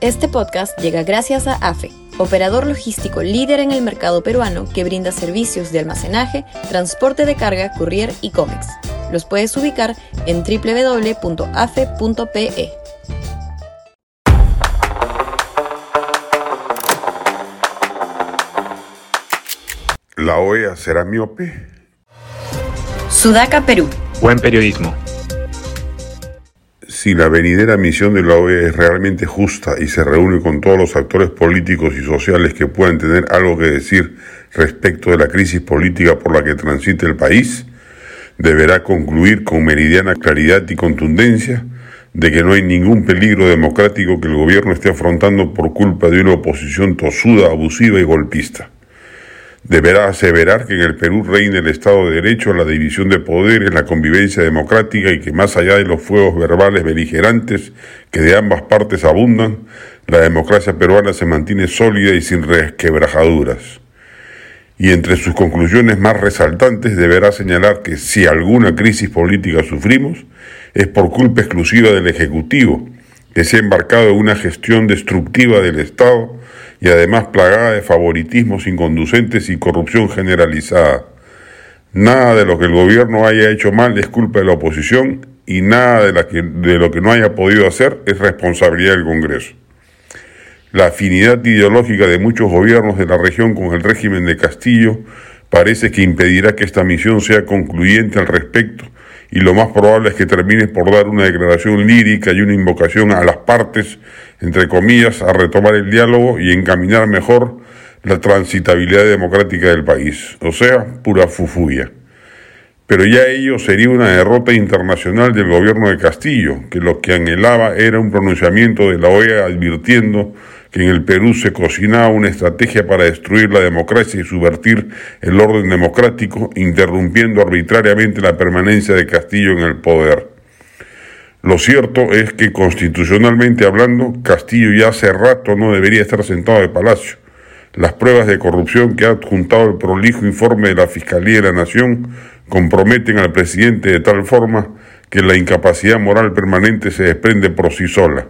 Este podcast llega gracias a AFE, operador logístico líder en el mercado peruano que brinda servicios de almacenaje, transporte de carga, courier y cómics. Los puedes ubicar en www.afe.pe. ¿La OEA será miope? Sudaca, Perú. Buen periodismo. Si la venidera misión de la OEA es realmente justa y se reúne con todos los actores políticos y sociales que puedan tener algo que decir respecto de la crisis política por la que transite el país, deberá concluir con meridiana claridad y contundencia de que no hay ningún peligro democrático que el gobierno esté afrontando por culpa de una oposición tosuda, abusiva y golpista. Deberá aseverar que en el Perú reina el Estado de Derecho, la división de poderes, la convivencia democrática y que más allá de los fuegos verbales beligerantes que de ambas partes abundan, la democracia peruana se mantiene sólida y sin resquebrajaduras. Y entre sus conclusiones más resaltantes deberá señalar que si alguna crisis política sufrimos, es por culpa exclusiva del Ejecutivo, que se ha embarcado en una gestión destructiva del Estado y además plagada de favoritismos inconducentes y corrupción generalizada. Nada de lo que el gobierno haya hecho mal es culpa de la oposición y nada de, de lo que no haya podido hacer es responsabilidad del Congreso. La afinidad ideológica de muchos gobiernos de la región con el régimen de Castillo parece que impedirá que esta misión sea concluyente al respecto y lo más probable es que termine por dar una declaración lírica y una invocación a las partes, entre comillas, a retomar el diálogo y encaminar mejor la transitabilidad democrática del país, o sea, pura fufuya. Pero ya ello sería una derrota internacional del gobierno de Castillo, que lo que anhelaba era un pronunciamiento de la OEA advirtiendo que en el Perú se cocinaba una estrategia para destruir la democracia y subvertir el orden democrático, interrumpiendo arbitrariamente la permanencia de Castillo en el poder. Lo cierto es que constitucionalmente hablando, Castillo ya hace rato no debería estar sentado de palacio. Las pruebas de corrupción que ha adjuntado el prolijo informe de la Fiscalía de la Nación comprometen al presidente de tal forma que la incapacidad moral permanente se desprende por sí sola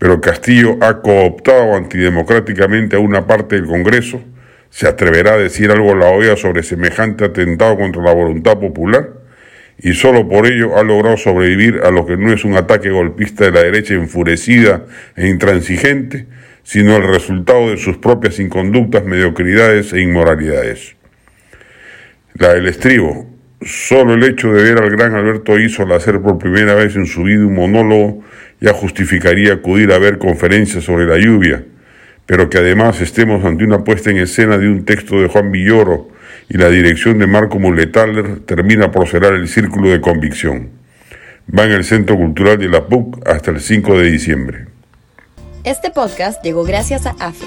pero Castillo ha cooptado antidemocráticamente a una parte del Congreso, ¿se atreverá a decir algo a la OEA sobre semejante atentado contra la voluntad popular? Y solo por ello ha logrado sobrevivir a lo que no es un ataque golpista de la derecha enfurecida e intransigente, sino el resultado de sus propias inconductas, mediocridades e inmoralidades. La del estribo. Solo el hecho de ver al gran Alberto Isola hacer por primera vez en su vida un monólogo ya justificaría acudir a ver conferencias sobre la lluvia, pero que además estemos ante una puesta en escena de un texto de Juan Villoro y la dirección de Marco Muletaler termina por cerrar el círculo de convicción. Va en el Centro Cultural de la PUC hasta el 5 de diciembre. Este podcast llegó gracias a AFE,